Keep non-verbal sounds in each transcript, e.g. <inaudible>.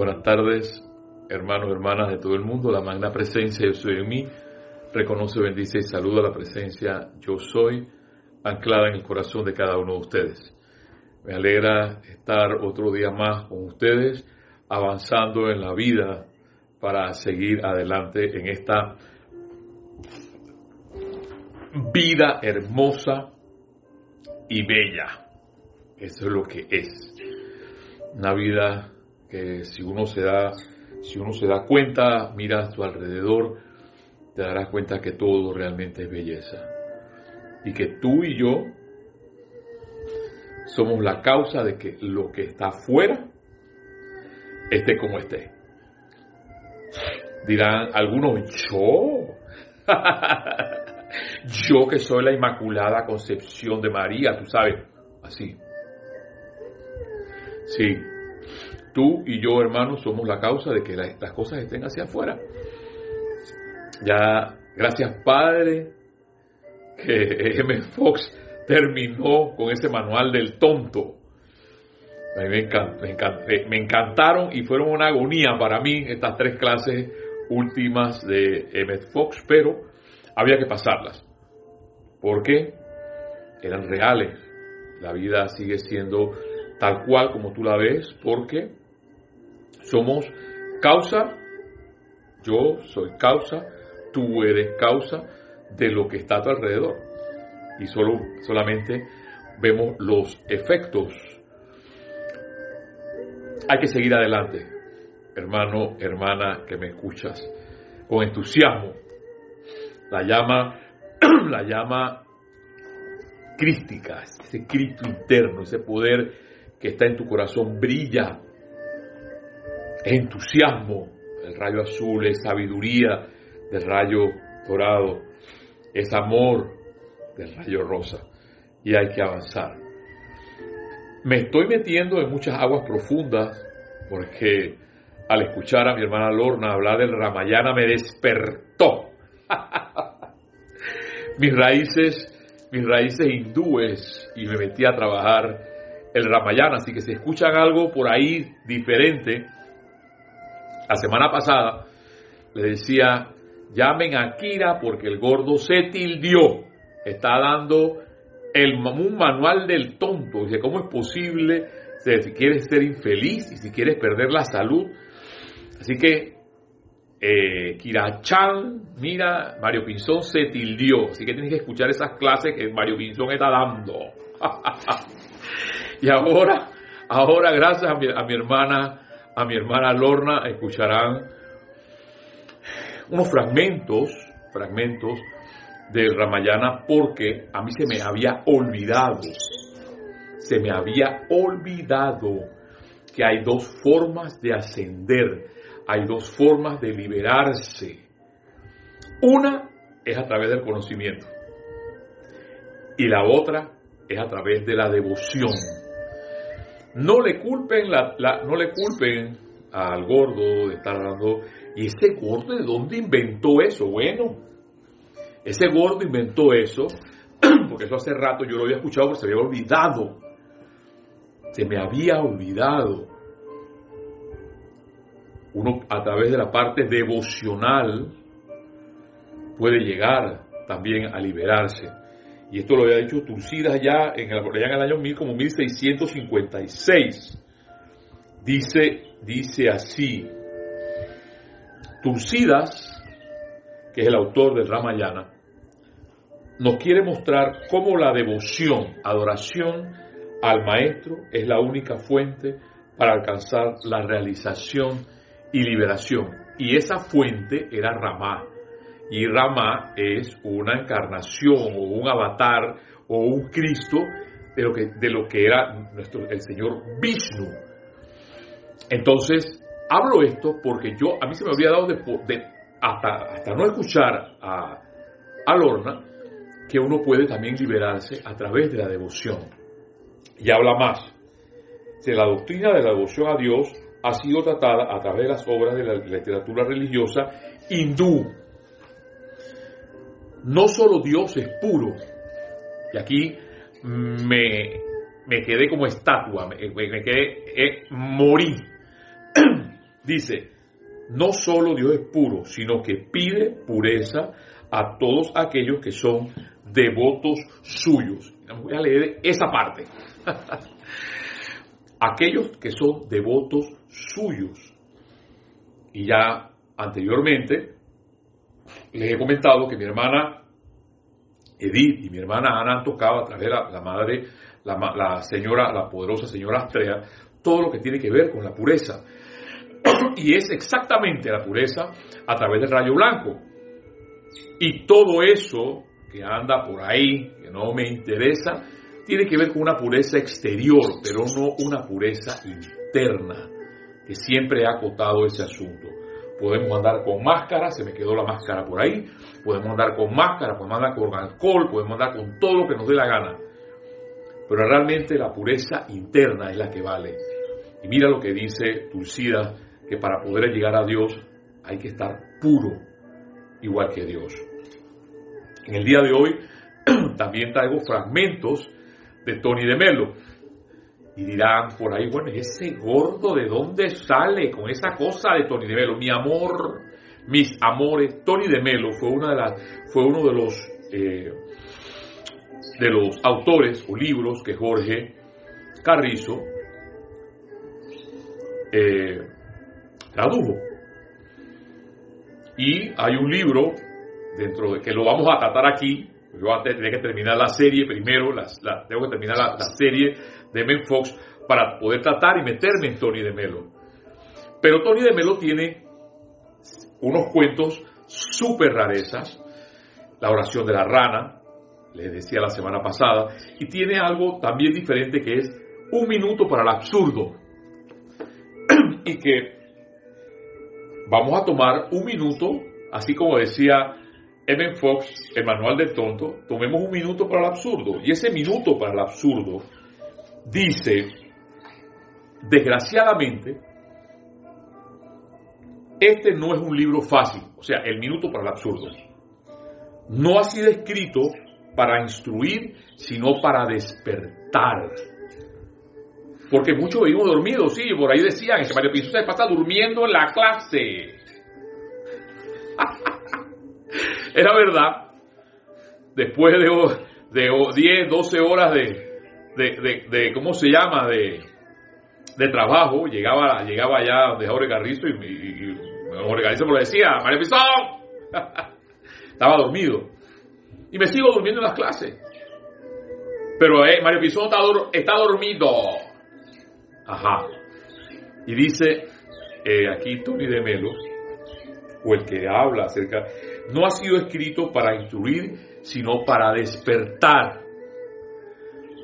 Buenas tardes, hermanos y hermanas de todo el mundo. La magna presencia Yo soy en mí. Reconoce, bendice y saluda la presencia Yo soy anclada en el corazón de cada uno de ustedes. Me alegra estar otro día más con ustedes, avanzando en la vida para seguir adelante en esta vida hermosa y bella. Eso es lo que es. Una vida que si uno se da, si uno se da cuenta, mira a su alrededor, te darás cuenta que todo realmente es belleza. Y que tú y yo somos la causa de que lo que está afuera esté como esté. Dirán algunos, yo, <laughs> yo que soy la Inmaculada Concepción de María, tú sabes, así. Sí, tú y yo, hermanos, somos la causa de que las cosas estén hacia afuera. Ya, gracias Padre, que M. Fox terminó con ese manual del tonto. Mí me, me, encantaron y fueron una agonía para mí estas tres clases últimas de M. Fox, pero había que pasarlas. porque Eran reales. La vida sigue siendo tal cual como tú la ves, porque somos causa, yo soy causa, tú eres causa de lo que está a tu alrededor. Y solo, solamente vemos los efectos. Hay que seguir adelante, hermano, hermana que me escuchas, con entusiasmo. La llama, <clears throat> la llama crística, ese Cristo interno, ese poder que está en tu corazón brilla es entusiasmo, el rayo azul es sabiduría del rayo dorado, es amor del rayo rosa y hay que avanzar. Me estoy metiendo en muchas aguas profundas porque al escuchar a mi hermana Lorna hablar del Ramayana me despertó. <laughs> mis raíces, mis raíces hindúes y me metí a trabajar el Ramayana, así que si escuchan algo por ahí diferente, la semana pasada le decía, llamen a Kira porque el gordo se tildió. Está dando el, un manual del tonto. Dice, ¿cómo es posible si quieres ser infeliz y si quieres perder la salud? Así que, eh, Kira Chan, mira, Mario Pinzón se tildió. Así que tienes que escuchar esas clases que Mario Pinzón está dando. <laughs> y ahora, ahora gracias a mi hermana a mi hermana Lorna escucharán unos fragmentos, fragmentos del Ramayana porque a mí se me había olvidado, se me había olvidado que hay dos formas de ascender, hay dos formas de liberarse. Una es a través del conocimiento y la otra es a través de la devoción. No le culpen, no le culpen al gordo de estar hablando. ¿Y este gordo de dónde inventó eso? Bueno, ese gordo inventó eso, <clears throat> porque eso hace rato yo lo había escuchado, pero se había olvidado. Se me había olvidado. Uno a través de la parte devocional puede llegar también a liberarse y esto lo había dicho Turcidas ya en el, en el año 1000, como 1656. Dice, dice así, Turcidas, que es el autor del Ramayana, nos quiere mostrar cómo la devoción, adoración al Maestro es la única fuente para alcanzar la realización y liberación. Y esa fuente era Ramá, y Rama es una encarnación o un avatar o un Cristo de lo que, de lo que era nuestro, el Señor Vishnu. Entonces, hablo esto porque yo, a mí se me había dado de, hasta, hasta no escuchar a, a Lorna, que uno puede también liberarse a través de la devoción. Y habla más. de la doctrina de la devoción a Dios ha sido tratada a través de las obras de la literatura religiosa hindú, no solo Dios es puro, y aquí me, quedé como estatua, me, quedé, eh, morí. <clears throat> dice, no solo Dios es puro, sino que pide pureza a todos aquellos que son devotos suyos. Voy a leer esa parte. <laughs> aquellos que son devotos suyos. Y ya anteriormente les he comentado que mi hermana Edith y mi hermana Ana han tocado a través de la, madre, la, la, señora, la poderosa señora Astrea, todo lo que tiene que ver con la pureza. <clears throat> y es exactamente la pureza a través del rayo blanco. Y todo eso que anda por ahí, que no me interesa, tiene que ver con una pureza exterior, pero no una pureza interna, que siempre ha acotado ese asunto. Podemos andar con máscara, se me quedó la máscara por ahí, podemos andar con máscara, podemos andar con alcohol, podemos andar con todo lo que nos dé la gana. Pero realmente la pureza interna es la que vale. Y mira lo que dice Tulsida, que para poder llegar a Dios hay que estar puro, igual que Dios. En el día de hoy <clears throat> también traigo fragmentos de Tony de Melo. Y dirán por ahí, bueno, ¿y ese gordo de dónde sale con esa cosa de Tony de Melo? Mi amor, mis amores. Tony de Melo fue, una de las, fue uno de los, eh, de los autores o libros que Jorge Carrizo eh, tradujo. Y hay un libro dentro de que lo vamos a tratar aquí, yo voy que terminar la serie primero, tengo que terminar la, serie de Men Fox para poder tratar y meterme en Tony de Melo. Pero Tony de Melo tiene unos cuentos súper rarezas, la oración de la rana, les decía la semana pasada, y tiene algo también diferente que es un minuto para el absurdo. <clears throat> y que vamos a tomar un minuto, así como decía Evan Fox, el manual del tonto, tomemos un minuto para el absurdo. Y ese minuto para el absurdo dice, desgraciadamente, este no es un libro fácil, o sea, el minuto para el absurdo. No ha sido escrito para instruir, sino para despertar. Porque muchos vivimos dormidos, sí, por ahí decían que Mario Pinzón se pasa durmiendo en la clase. Era verdad, después de, de 10, 12 horas de, de, ¿cómo se llama?, de, de trabajo, llegaba, llegaba allá donde Jorge Carrizo y, y, Carrizo me lo decía, Mario Pizón, <laughs> estaba dormido. Y me sigo durmiendo en las clases. Pero eh, Mario Pizón está, está dormido. Ajá. Y dice eh, aquí Tony de Melo, o el que habla acerca, no ha sido escrito para instruir, sino para despertar.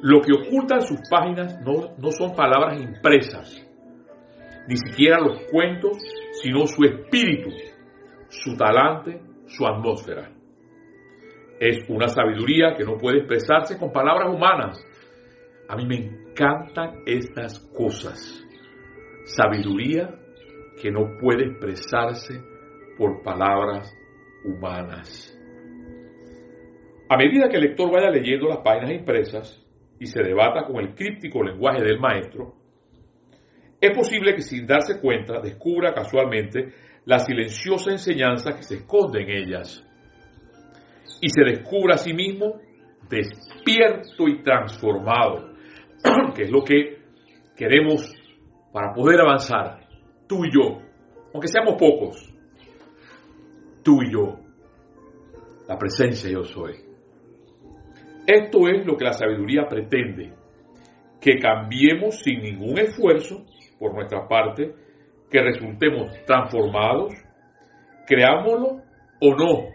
Lo que ocultan sus páginas no, no son palabras impresas, ni siquiera los cuentos, sino su espíritu, su talante, su atmósfera. Es una sabiduría que no puede expresarse con palabras humanas. A mí me encantan estas cosas. Sabiduría que no puede expresarse por palabras humanas. A medida que el lector vaya leyendo las páginas impresas y se debata con el críptico lenguaje del maestro, es posible que sin darse cuenta descubra casualmente la silenciosa enseñanza que se esconde en ellas y se descubra a sí mismo despierto y transformado, <clears throat> que es lo que queremos para poder avanzar, tú y yo, aunque seamos pocos, tú y yo, la presencia yo soy. Esto es lo que la sabiduría pretende, que cambiemos sin ningún esfuerzo por nuestra parte, que resultemos transformados, creámoslo o no,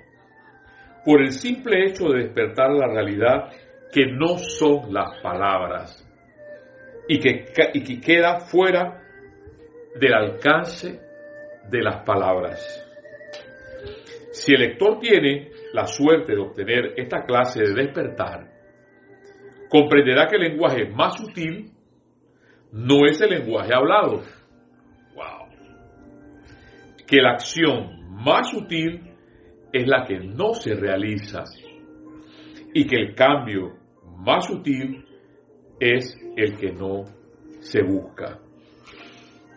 por el simple hecho de despertar la realidad que no son las palabras y que, y que queda fuera del alcance de las palabras. Si el lector tiene la suerte de obtener esta clase de despertar, comprenderá que el lenguaje más sutil no es el lenguaje hablado. Wow. Que la acción más sutil es la que no se realiza y que el cambio más sutil es el que no se busca.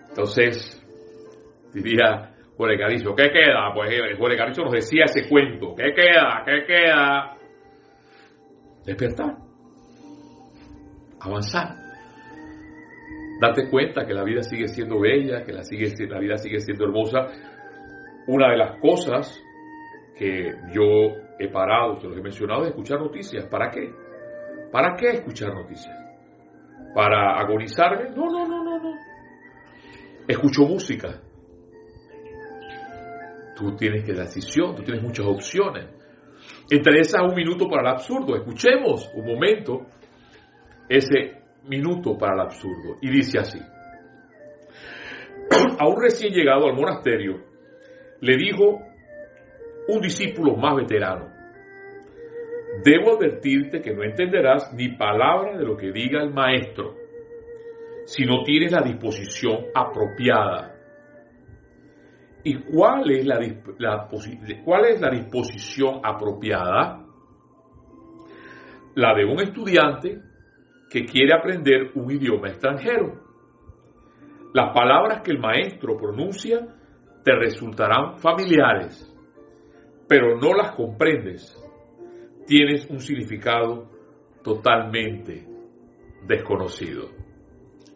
Entonces, diría Jorge Carizo. ¿Qué queda? Pues eh, Jorge Carizo nos decía ese cuento. ¿Qué queda? ¿Qué queda? Despertar. Avanzar. Date cuenta que la vida sigue siendo bella, que la, sigue, la vida sigue siendo hermosa. Una de las cosas que yo he parado, te lo he mencionado, es escuchar noticias. ¿Para qué? ¿Para qué escuchar noticias? ¿Para agonizarme? No, no, no, no, no. Escucho música. Tú tienes que decisión, tú tienes muchas opciones. Entre esas un minuto para el absurdo. Escuchemos un momento ese minuto para el absurdo. Y dice así. <clears throat> A un recién llegado al monasterio le dijo un discípulo más veterano, debo advertirte que no entenderás ni palabra de lo que diga el maestro si no tienes la disposición apropiada. ¿Y cuál es la, cuál es la disposición apropiada? La de un estudiante que quiere aprender un idioma extranjero. Las palabras que el maestro pronuncia te resultarán familiares, pero no las comprendes. Tienes un significado totalmente desconocido.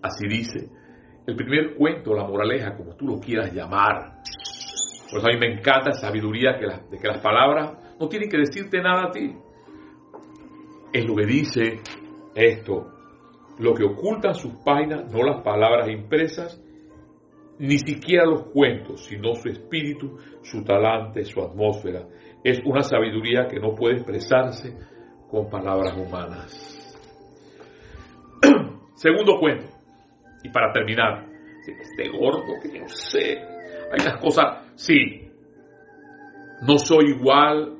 Así dice el primer cuento, la moraleja, como tú lo quieras llamar. Por eso a mí me encanta la sabiduría de que las palabras no tienen que decirte nada a ti. Es lo que dice esto, lo que ocultan sus páginas, no las palabras impresas, ni siquiera los cuentos, sino su espíritu, su talante, su atmósfera. Es una sabiduría que no puede expresarse con palabras humanas. <clears throat> Segundo cuento, y para terminar, este gordo que no sé, hay unas cosas, sí, no soy igual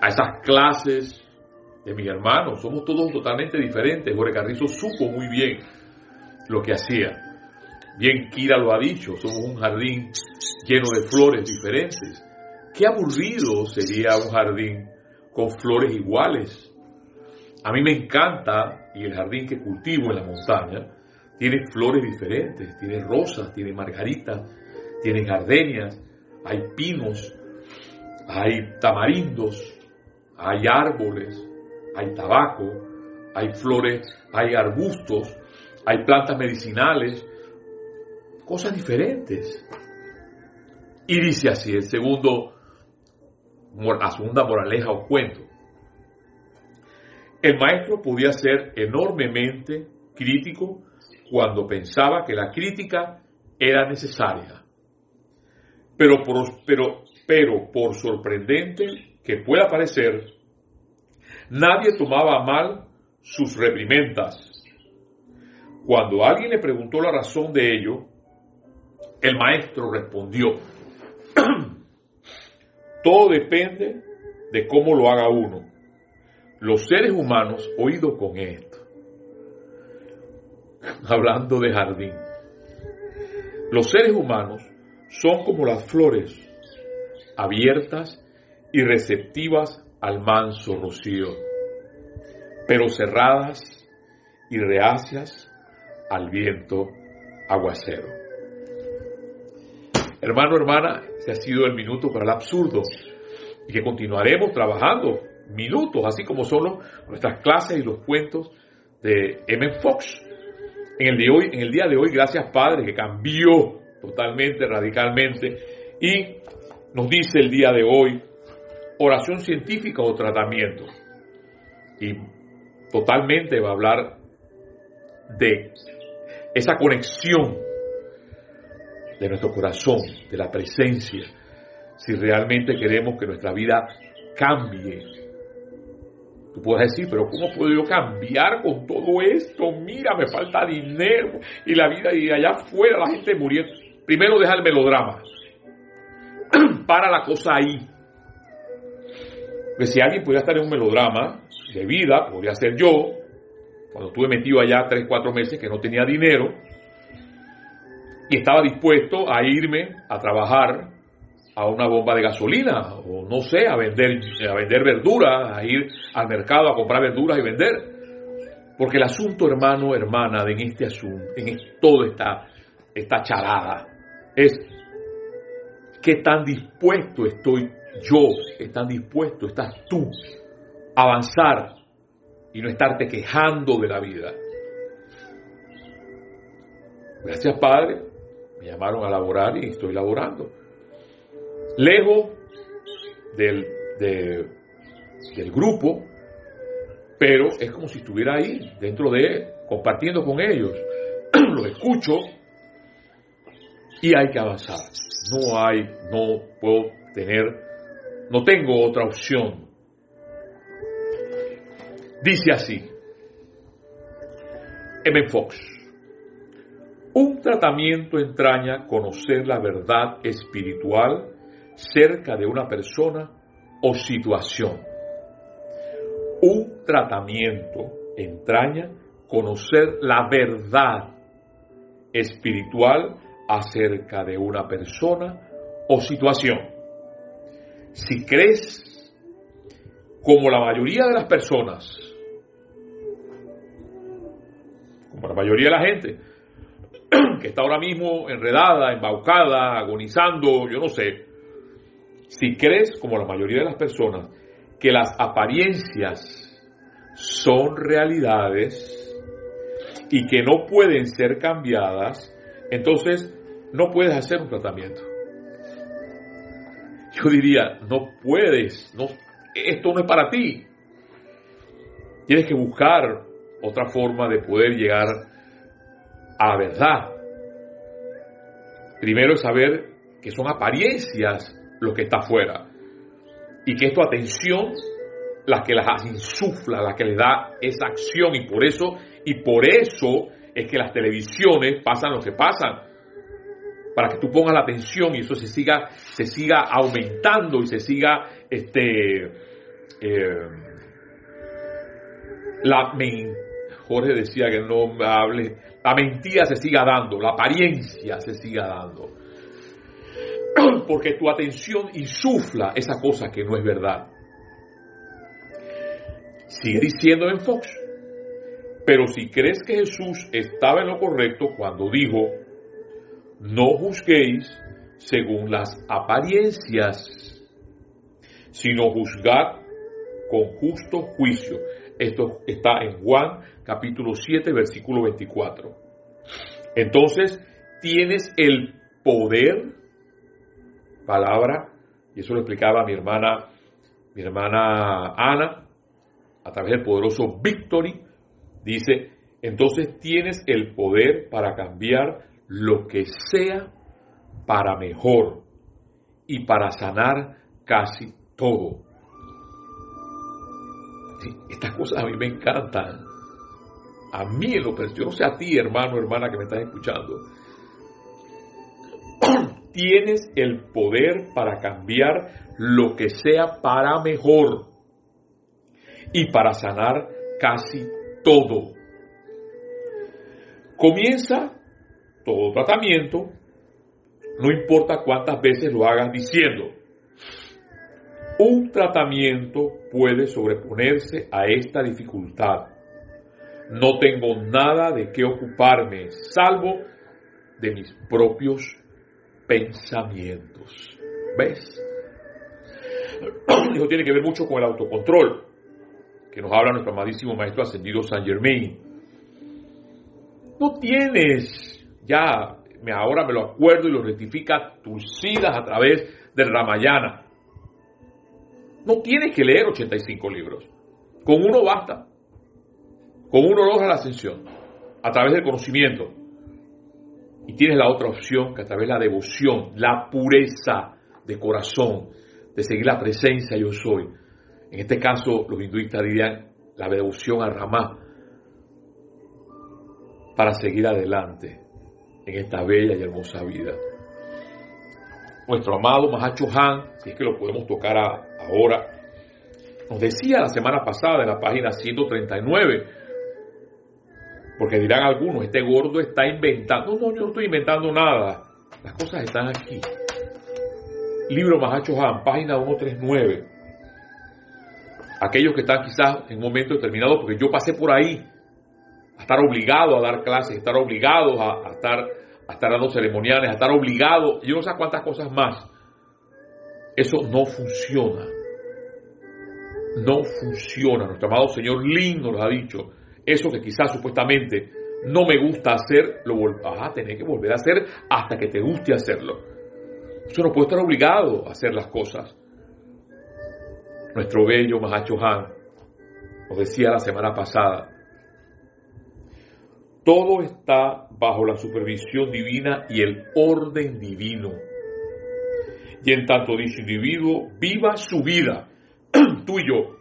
a esas clases de mis hermanos. Somos todos totalmente diferentes. Jorge Carrizo supo muy bien lo que hacía. Bien Kira lo ha dicho, somos un jardín lleno de flores diferentes. Qué aburrido sería un jardín con flores iguales. A mí me encanta, y el jardín que cultivo en la montaña, tiene flores diferentes, tiene rosas, tiene margaritas, tiene gardenias, hay pinos, hay tamarindos, hay árboles, hay tabaco, hay flores, hay arbustos, hay plantas medicinales, cosas diferentes. Y dice así, el segundo, la segunda moraleja o cuento. El maestro podía ser enormemente crítico cuando pensaba que la crítica era necesaria. Pero por, pero, pero por sorprendente que pueda parecer, Nadie tomaba mal sus reprimendas. Cuando alguien le preguntó la razón de ello, el maestro respondió, <clears throat> todo depende de cómo lo haga uno. Los seres humanos, oído con esto, hablando de jardín, los seres humanos son como las flores, abiertas y receptivas al manso rocío, pero cerradas y reacias al viento aguacero. Hermano, hermana, ese ha sido el minuto para el absurdo y que continuaremos trabajando minutos, así como son nuestras clases y los cuentos de M. Fox. En el, día de hoy, gracias Padre, que cambió totalmente, radicalmente, y nos dice el día de hoy, oración científica o tratamiento. Y totalmente va a hablar de esa conexión de nuestro corazón, de la presencia, si realmente queremos que nuestra vida cambie. Tú puedes decir, pero ¿cómo puedo yo cambiar con todo esto? Mira, me falta dinero y la vida y allá afuera la gente muriendo. Primero deja el melodrama. <clears throat> Para la cosa ahí. Que si alguien pudiera estar en un melodrama de vida, podría ser yo, cuando estuve metido allá tres, cuatro meses que no tenía dinero y estaba dispuesto a irme a trabajar a una bomba de gasolina o no sé, a vender, a vender verduras, a ir al mercado a comprar verduras y vender. Porque el asunto, hermano, hermana, en este asunto, en todo esta, esta charada, es qué tan dispuesto estoy yo, qué tan dispuesto estás tú a avanzar y no estarte quejando de la vida. Gracias Padre, me llamaron a laborar y estoy laborando. Lejos del, del grupo, pero es como si estuviera ahí, dentro de compartiendo con ellos. <clears throat> Los escucho y hay que avanzar. No hay, no puedo tener, no tengo otra opción. Dice así, M. Fox, un tratamiento entraña conocer la verdad espiritual cerca de una persona o situación. Un tratamiento entraña conocer la verdad espiritual acerca de una persona o situación. Si crees, como la mayoría de las personas, como la mayoría de la gente, <clears throat> que está ahora mismo enredada, embaucada, agonizando, yo no sé, si crees, como la mayoría de las personas, que las apariencias son realidades y que no pueden ser cambiadas, entonces no puedes hacer un tratamiento. Yo diría, no puedes, no, esto no es para ti. Tienes que buscar otra forma de poder llegar a la verdad. Primero es saber que son apariencias lo que está afuera. Y que es tu atención la que las insufla, la que le da esa acción. Y por eso y por eso es que las televisiones pasan lo que pasan. Para que tú pongas la atención y eso se siga se siga aumentando y se siga este eh, la Jorge decía que no hable la mentira se siga dando la apariencia se siga dando <clears throat> porque tu atención insufla esa cosa que no es verdad Sigue diciendo en Fox. Pero si crees que Jesús estaba en lo correcto cuando dijo, no juzguéis según las apariencias, sino juzgad con justo juicio. Esto está en Juan capítulo 7, versículo 24. Entonces, tienes el poder, palabra, y eso lo explicaba mi hermana, mi hermana Ana, a través del poderoso Victory, dice, entonces tienes el poder para cambiar lo que sea para mejor y para sanar casi todo. estas cosas a mí me encantan. A mí lo personal, yo no sé a ti, hermano, hermana que me estás escuchando. Tienes el poder para cambiar lo que sea para mejor y para sanar casi todo. Comienza todo tratamiento, no importa cuántas veces lo hagas diciendo. Un tratamiento puede sobreponerse a esta dificultad. No tengo nada de qué ocuparme, salvo de mis propios pensamientos. ¿Ves? <clears throat> Eso tiene que ver mucho con el autocontrol que nos habla nuestro amadísimo Maestro Ascendido San Germain. No tienes, ya ahora me lo acuerdo y lo rectifica Tulsidas a través del Ramayana. No tienes que leer 85 libros. Con uno basta. Con uno logra la ascensión. A través del conocimiento. Y tienes la otra opción que a través de la devoción, la pureza de corazón, de seguir la presencia yo soy, en este caso, los hinduistas dirían la devoción a Ramá para seguir adelante en esta bella y hermosa vida. Nuestro amado Mahacho Han, si es que lo podemos tocar ahora, nos decía la semana pasada en la página 139, porque dirán algunos, este gordo está inventando. No, yo no estoy inventando nada. Las cosas están aquí. Libro Mahacho Han, página 139 aquellos que están quizás en un momento determinado, porque yo pasé por ahí, a estar obligado a dar clases, estar obligado a, estar a estar dando ceremoniales, a estar obligado, y no sé cuántas cosas más. Eso no funciona. No funciona. Nuestro amado Señor Lin nos lo ha dicho. Eso que quizás supuestamente no me gusta hacer, lo vas a tener que volver a hacer hasta que te guste hacerlo. Eso no puede estar obligado a hacer las cosas. Nuestro bello Mahacho Han nos decía la semana pasada, todo está bajo la supervisión divina y el orden divino. Y en tanto dicho individuo viva su vida, <clears throat> tú y yo,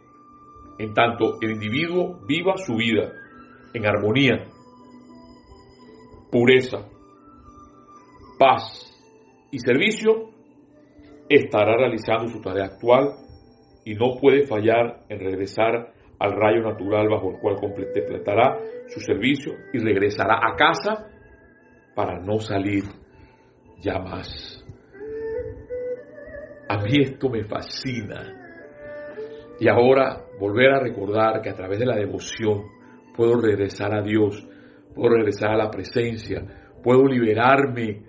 en tanto el individuo viva su vida en armonía, pureza, paz y servicio, estará realizando su tarea actual y no puede fallar en regresar al rayo natural bajo el cual completará su servicio y regresará a casa para no salir ya más. A mí esto me fascina. Y ahora volver a recordar que a través de la devoción puedo regresar a Dios, puedo regresar a la presencia, puedo liberarme,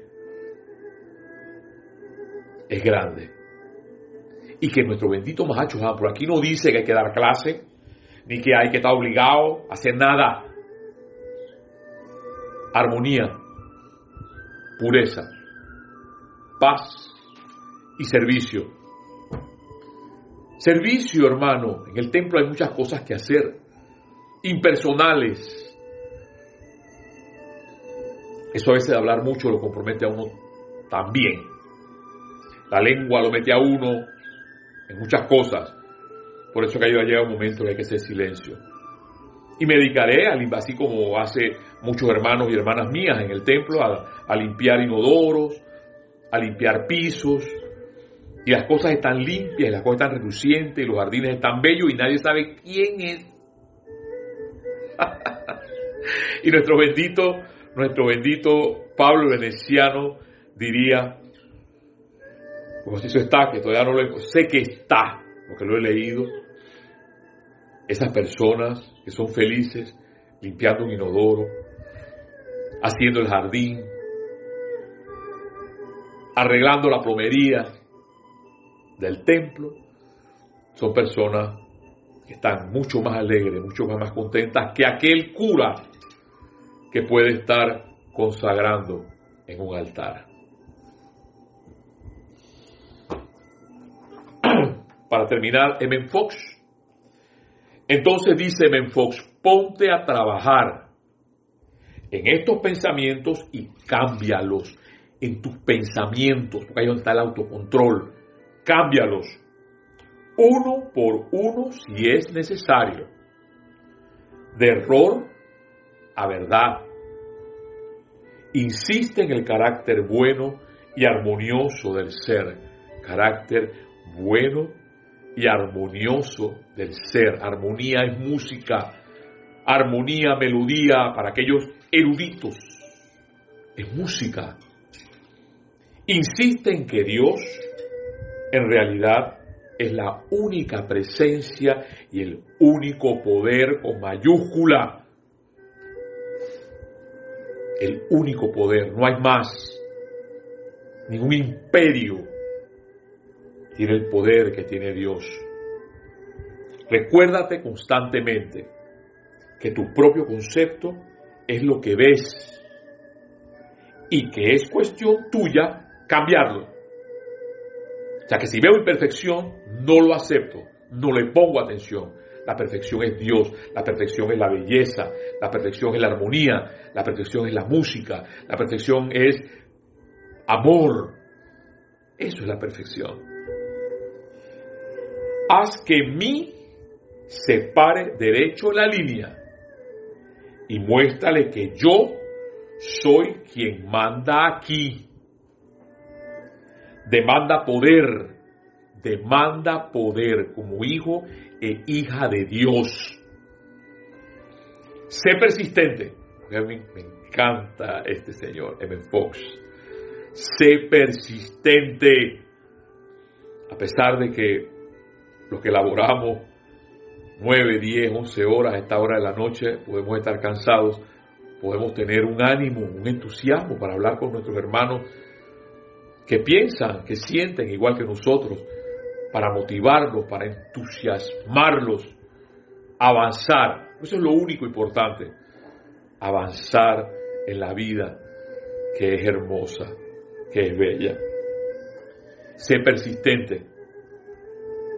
es grande. Y que nuestro bendito Mahacho por aquí no dice que hay que dar clase, ni que hay que estar obligado a hacer nada. Armonía, pureza, paz y servicio. Servicio, hermano. En el templo hay muchas cosas que hacer, impersonales. Eso a veces de hablar mucho lo compromete a uno también. La lengua lo mete a uno en muchas cosas. Por eso que ha llegado un momento que hay que hacer silencio. Y me dedicaré, a, así como hace muchos hermanos y hermanas mías en el templo, a, a limpiar inodoros, a limpiar pisos, y las cosas están limpias, y las cosas están relucientes, y los jardines están bellos, y nadie sabe quién es. <laughs> y nuestro bendito, nuestro bendito Pablo Veneciano diría, pues eso está, que todavía no lo sé que está, porque lo he leído, esas personas que son felices limpiando un inodoro, haciendo el jardín, arreglando la plomería del templo, son personas están mucho más alegres, mucho más contentas que aquel cura que puede estar consagrando en un altar. <clears throat> Para terminar, M. Fox. Entonces dice M. Fox, ponte a trabajar en estos pensamientos y cámbialos en tus pensamientos, porque ahí está el autocontrol. Cámbialos uno por uno si es necesario. De error a verdad. Insiste en el carácter bueno y armonioso del ser. Carácter bueno y armonioso del ser. Armonía es música, armonía, melodía para aquellos eruditos. Es música. Insiste en que Dios en realidad es la única presencia y el único poder con mayúscula. El único poder, no hay más. Ningún imperio tiene el poder que tiene Dios. Recuérdate constantemente que tu propio concepto es lo que ves y que es cuestión tuya cambiarlo. O sea que si veo imperfección, no lo acepto, no le pongo atención. La perfección es Dios, la perfección es la belleza, la perfección es la armonía, la perfección es la música, la perfección es amor. Eso es la perfección haz que mi se pare derecho la línea y muéstrale que yo soy quien manda aquí. Demanda poder, demanda poder como hijo e hija de Dios. Sé persistente. Me encanta este señor, M. Fox. Sé persistente. A pesar de que los que elaboramos 9, 10, 11 horas a esta hora de la noche, podemos estar cansados, podemos tener un ánimo, un entusiasmo para hablar con nuestros hermanos que piensan, que sienten igual que nosotros, para motivarlos, para entusiasmarlos, avanzar. Eso es lo único importante, avanzar en la vida que es hermosa, que es bella. Sé persistente.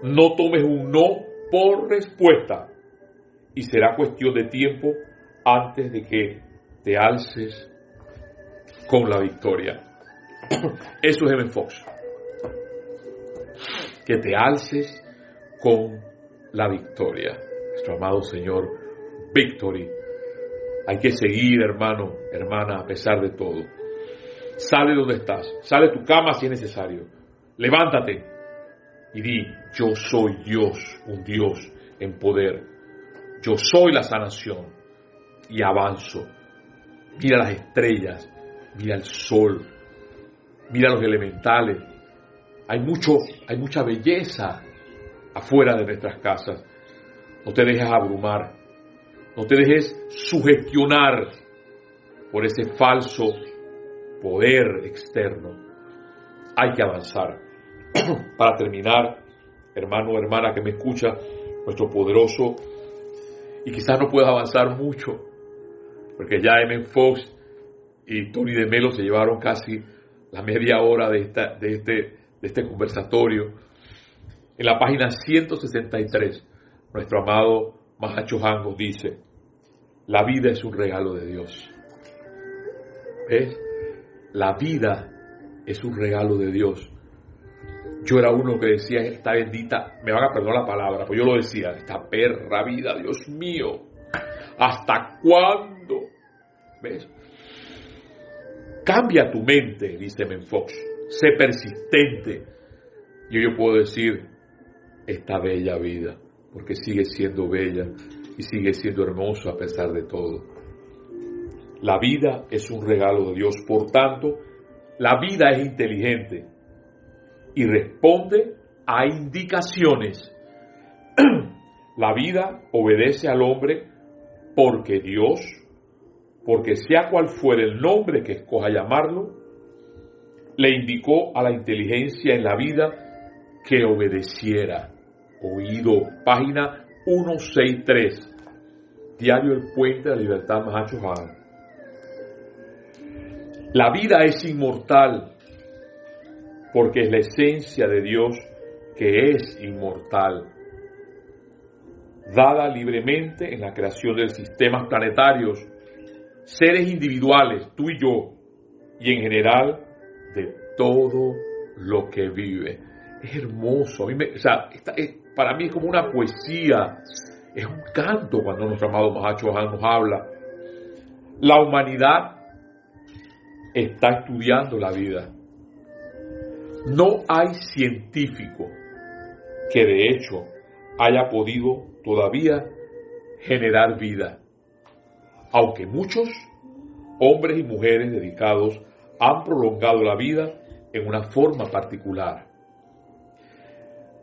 No tomes un no por respuesta y será cuestión de tiempo antes de que te alces con la victoria. <coughs> Eso es M. Fox. Que te alces con la victoria. Nuestro amado Señor, victory. Hay que seguir, hermano, hermana, a pesar de todo. Sale donde estás, sale tu cama si es necesario. Levántate y di, yo soy Dios, un Dios en poder. Yo soy la sanación y avanzo. Mira las estrellas, mira el sol, mira los elementales. Hay mucho, hay mucha belleza afuera de nuestras casas. No te dejes abrumar, no te dejes sugestionar por ese falso poder externo. Hay que avanzar. <clears throat> Para terminar, hermano o hermana que me escucha, nuestro poderoso, y quizás no pueda avanzar mucho, porque ya M. Fox y Tony de Melo se llevaron casi la media hora de, esta, de, este, de este conversatorio. En la página 163, nuestro amado Mahacho Hango dice, la vida es un regalo de Dios. ¿Ves? La vida es un regalo de Dios. Yo era uno que decía, esta bendita, me van a perdonar la palabra, pues yo lo decía, esta perra vida, Dios mío, ¿hasta cuándo? ¿Ves? Cambia tu mente, dice Menfox, sé persistente. Y yo puedo decir, esta bella vida, porque sigue siendo bella y sigue siendo hermoso a pesar de todo. La vida es un regalo de Dios, por tanto, la vida es inteligente y responde a indicaciones. <clears throat> la vida obedece al hombre porque Dios, porque sea cual fuera el nombre que escoja llamarlo, le indicó a la inteligencia en la vida que obedeciera. Oído, página 163, Diario El Puente de la Libertad Mahacho La vida es inmortal porque es la esencia de Dios que es inmortal, dada libremente en la creación de sistemas planetarios, seres individuales, tú y yo, y en general de todo lo que vive. Es hermoso, sea, para mí es como una poesía, es un canto cuando nuestro amado Mahacho nos habla. La humanidad está estudiando la vida no hay científico que de hecho haya podido todavía generar vida, aunque muchos hombres y mujeres dedicados han prolongado la vida en una forma particular.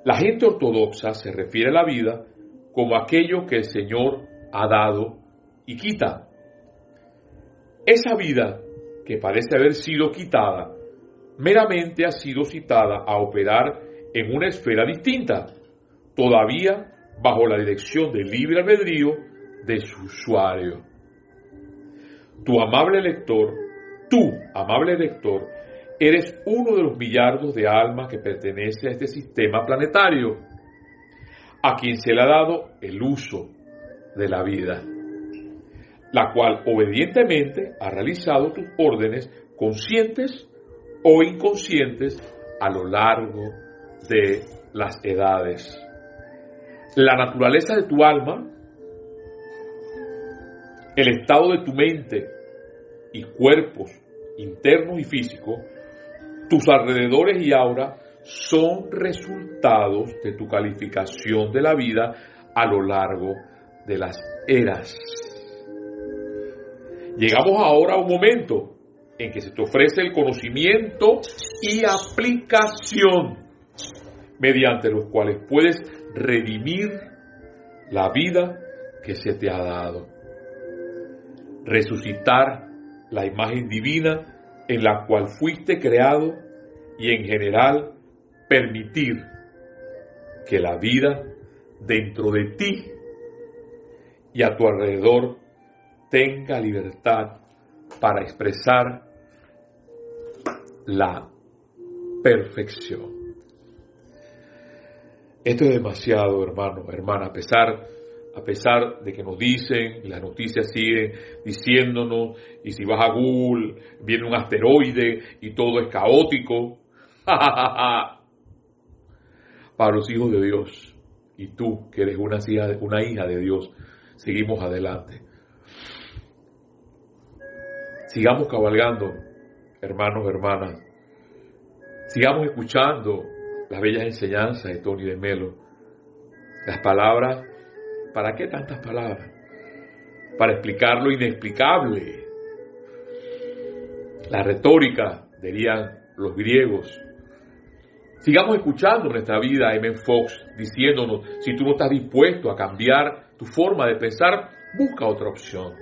La gente ortodoxa se refiere a la vida como aquello que el Señor ha dado y quita. Esa vida que parece haber sido quitada meramente ha sido citada a operar en una esfera distinta, todavía bajo la dirección del libre albedrío de su usuario. Tu amable lector, tú, amable lector, eres uno de los millardos de almas que pertenece a este sistema planetario, a quien se le ha dado el uso de la vida, la cual obedientemente ha realizado tus órdenes conscientes o inconscientes a lo largo de las edades. La naturaleza de tu alma, el estado de tu mente y cuerpos internos y físicos, tus alrededores y aura son resultados de tu calificación de la vida a lo largo de las eras. Llegamos ahora a un momento en que se te ofrece el conocimiento y aplicación mediante los cuales puedes redimir la vida que se te ha dado. Resucitar la imagen divina en la cual fuiste creado y en general permitir que la vida dentro de ti y a tu alrededor tenga libertad para expresar la perfección. Esto es demasiado, hermano, hermana, a pesar a pesar de que nos dicen, las noticias siguen diciéndonos, y si vas a Google, viene un asteroide y todo es caótico. <laughs> Para los hijos de Dios, y tú que eres una hija, una hija de Dios, seguimos adelante. Sigamos cabalgando, hermanos, hermanas. Sigamos escuchando las bellas enseñanzas de Tony de Melo, las palabras ¿Para qué tantas palabras? Para explicar lo inexplicable. La retórica, dirían los griegos. Sigamos escuchando nuestra vida M. Fox diciéndonos, si tú no estás dispuesto a cambiar tu forma de pensar, busca otra opción.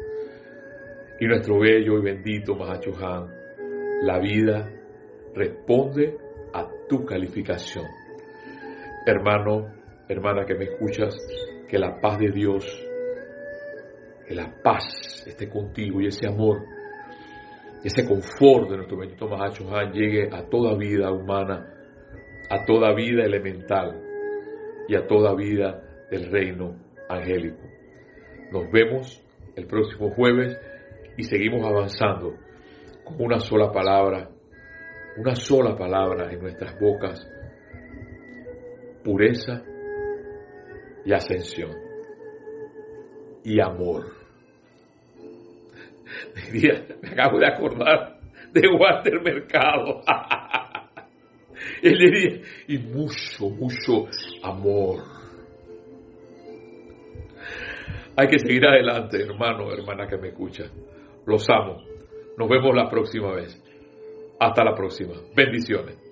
Y nuestro bello y bendito Mahacho Han, la vida responde a tu calificación. Hermano, hermana que me escuchas, que la paz de Dios, que la paz esté contigo y ese amor, ese confort de nuestro bendito Mahacho Han llegue a toda vida humana, a toda vida elemental y a toda vida del reino angélico. Nos vemos el próximo jueves y seguimos avanzando con una sola palabra, una sola palabra en nuestras bocas, pureza y ascensión y amor. <laughs> Me acabo de acordar de Walter Mercado. <laughs> Él diría, y mucho, mucho amor. Hay que seguir adelante, hermano, hermana que me escucha. Los amo. Nos vemos la próxima vez. Hasta la próxima. Bendiciones.